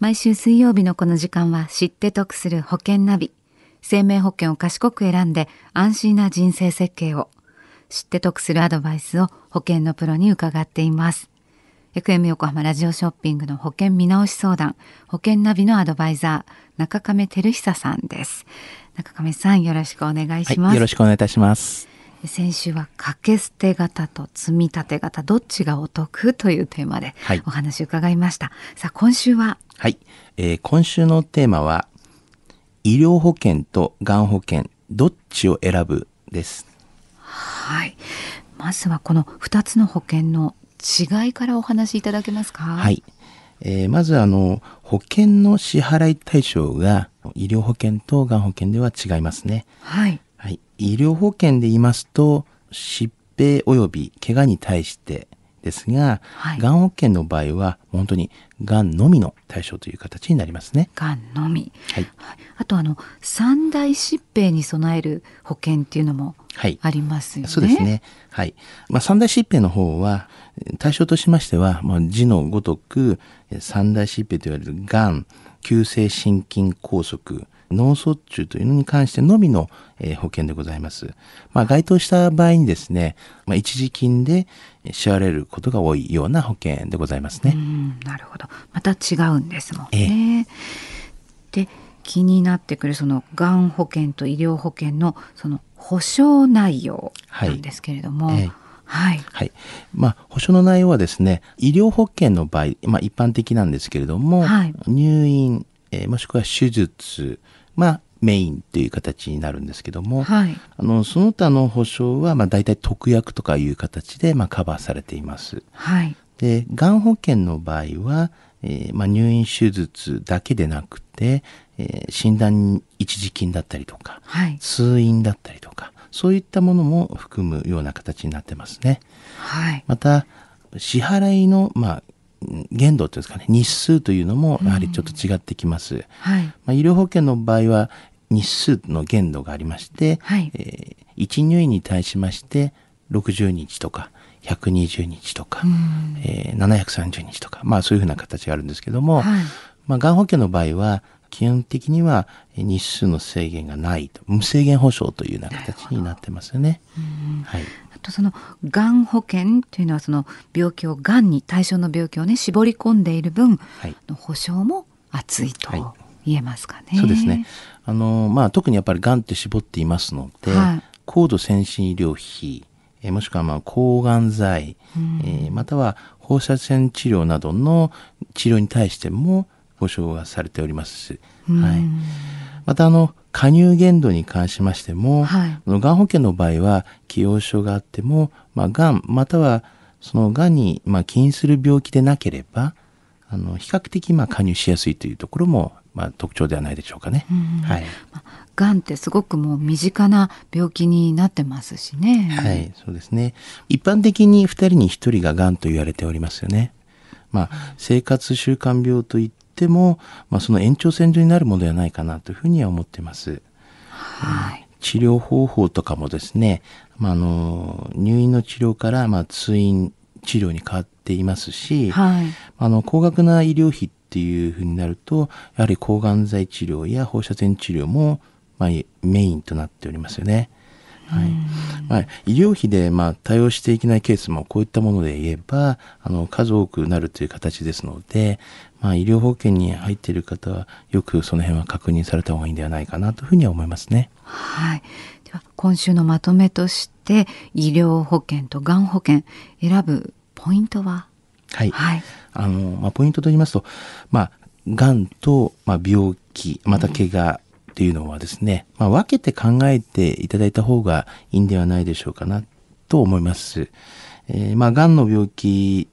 毎週水曜日のこの時間は知って得する保険ナビ。生命保険を賢く選んで安心な人生設計を。知って得するアドバイスを保険のプロに伺っています。FM 横浜ラジオショッピングの保険見直し相談、保険ナビのアドバイザー、中亀照久さんです。中亀さん、よろしくお願いします。はい、よろしくお願いいたします。先週は掛け捨て型と積み立て型どっちがお得というテーマでお話を伺いました、はい、さあ今週は？はい、えー、今週のテーマは医療保険とがん保険どっちを選ぶです。はい。まずはこの2つの保険の違いからお話しいただけますか？はい、えー、まずあの保険の支払い対象が医療保険とがん保険では違いますね。はいはい、医療保険で言いますと疾病及び怪我に対してですが、はい、がん保険の場合は本当にがんのみの対象という形になりますね。がんのみ。はい。あとあの三大疾病に備える保険っていうのもありますよね。はい、そうですね。はい。まあ三大疾病の方は対象としましては、まあ、字のごとく三大疾病と言われるがん、急性心筋梗塞、脳卒中というのに関してのみの、えー、保険でございます。まあ、該当した場合にですね、まあ、一時金で支払われることが多いような保険でございますね。なるほど。また違うんですもんね。えー、で、気になってくるそのがん保険と医療保険のその保証内容なんですけれども、はいえーはい。はい。まあ、保証の内容はですね、医療保険の場合、まあ、一般的なんですけれども、はい、入院、えー、もしくは手術、まあ、メインという形になるんですけども、はい、あのその他の保証はまあ大体特約とかいう形でまあカバーされています。はい、でがん保険の場合は、えーまあ、入院手術だけでなくて、えー、診断一時金だったりとか、はい、通院だったりとかそういったものも含むような形になってますね。はい、また支払いの、まあ、限度っていうんですかね日数というのもやはりちょっと違ってきます。うん、はい、まあ、医療保険の場合は日数の限度がありまして、はい、えー、1入院に対しまして60日とか120日とか、えー、730日とか、まあそういうふうな形があるんですけども、はい、まあ、がん保険の場合は、基本的には日数の制限がないと、無制限保障というような形になってますよね。はい。あとその、がん保険というのはその病気を、がんに対象の病気をね、絞り込んでいる分、はい、保障も厚いと言えますかね。はい、そうですね。あの、まあ特にやっぱりがんって絞っていますので、はい、高度先進医療費、えもしくはまあ抗がん剤、えー、または放射線治療などの治療に対しても保証がされておりますし、はい、またあの加入限度に関しましても、はい、がん保険の場合は既往症があっても、まあ、がんまたはそのがんにまあ起因する病気でなければあの比較的まあ加入しやすいというところもまあ、特徴ではないでしょうかね。はい。がんってすごくもう身近な病気になってますしね。はい、そうですね。一般的に2人に1人ががんと言われておりますよね。まあ、生活習慣病といっても、まあ、その延長線上になるものではないかなというふうには思っています。はい。治療方法とかもですね、まあ、あの、入院の治療から、まあ、通院治療に変わっていますし、はい、あの、高額な医療費っていうふうになると、やはり抗がん剤治療や放射線治療も、まあ、メインとなっておりますよね。はい。まあ、医療費で、まあ、対応していけないケースもこういったもので言えば、あの、数多くなるという形ですので、まあ、医療保険に入っている方は、よくその辺は確認された方がいいんではないかなというふうには思いますね。はい。では、今週のまとめとして、医療保険とがん保険選ぶポイントは？はい。はい、あの、まあ、ポイントと言いますと、まあ、がんと、まあ、病気、また怪我っていうのはですね、まあ、分けて考えていただいた方がいいんではないでしょうかなと思います。えー、まあ、がんの病気、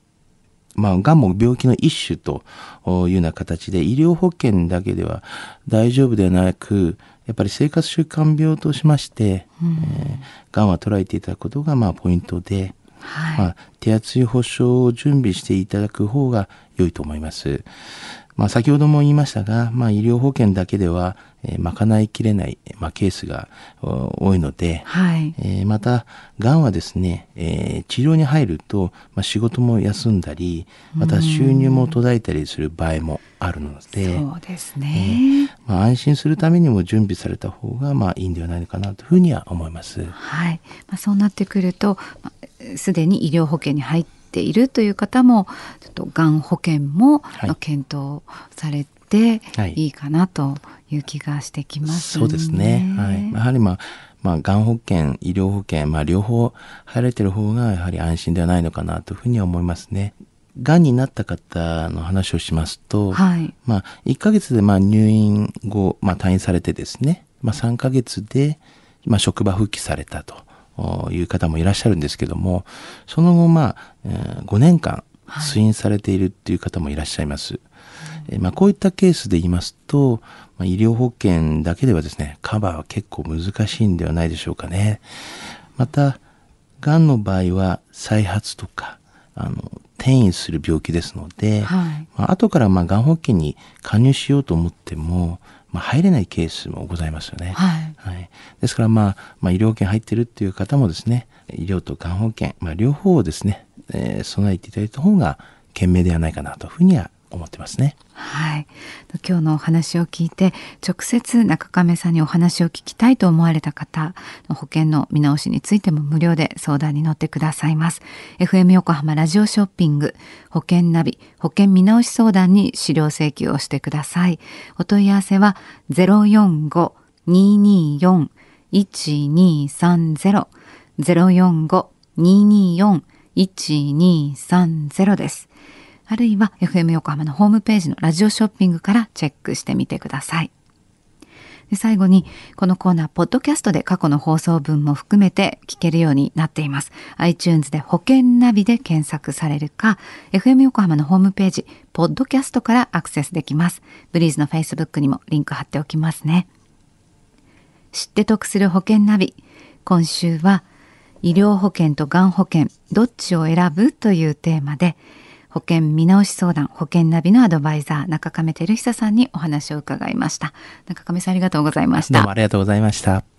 まあ、がんも病気の一種というような形で、医療保険だけでは大丈夫ではなく、やっぱり生活習慣病としまして、うん、えー、がんは捉えていただくことが、まあ、ポイントで、はい、まあ、手厚い保証を準備していただく方が良いと思います。まあ、先ほども言いましたが、まあ、医療保険だけでは、えー、賄いきれない、まあ、ケースが多いので、はいえー、また、がんはですね、えー、治療に入ると、まあ、仕事も休んだり、また収入も途絶えたりする場合もあるので、そうですね、えー、まあ、安心するためにも準備された方が、まあ、いいんではないのかなというふうには思います。はい。まあ、そうなってくると、すでに医療保険に入ってているという方もちょっとがん保険も検討されていいかなという気がしてきますね。はい、そうですね。はい。やはりまあまあ、がん保険、医療保険、まあ、両方入られてる方がやはり安心ではないのかなというふうには思いますね。がんになった方の話をしますと、はい、まあ、1ヶ月でまあ入院後、まあ、退院されてですね、まあ、3ヶ月で、まあ、職場復帰されたと。いう方もいらっしゃるんですけども、その後、まあ、えー、5年間通院されているっていう方もいらっしゃいます。はい、えー、まあ、こういったケースで言いますと、まあ、医療保険だけではですね、カバーは結構難しいんではないでしょうかね。また、がんの場合は再発とか、あの、転移する病気ですので、はい、まあ、後からまあがん保険に加入しようと思っても、まあ、入れないケースもございますよね。はい。はい、ですから、まあ、まあ、医療保険入ってるっていう方もですね、医療とがん保険、まあ、両方をですね、えー、備えていただいた方が賢明ではないかなというふうには思ってますね。はい。今日のお話を聞いて、直接中亀さんにお話を聞きたいと思われた方の保険の見直しについても無料で相談に乗ってくださいます。FM 横浜ラジオショッピング保険ナビ保険見直し相談に資料請求をしてください。お問い合わせは045-224-1230 045-224-1230です。あるいは FM 横浜のホームページのラジオショッピングからチェックしてみてください。で最後に、このコーナー、ポッドキャストで過去の放送分も含めて聞けるようになっています。iTunes で保険ナビで検索されるか、FM 横浜のホームページ、ポッドキャストからアクセスできます。ブリーズの Facebook にもリンク貼っておきますね。知って得する保険ナビ。今週は、医療保険とがん保険、どっちを選ぶというテーマで、保険見直し相談保険ナビのアドバイザー中亀照久さんにお話を伺いました。中亀さんありがとうございました。どうもありがとうございました。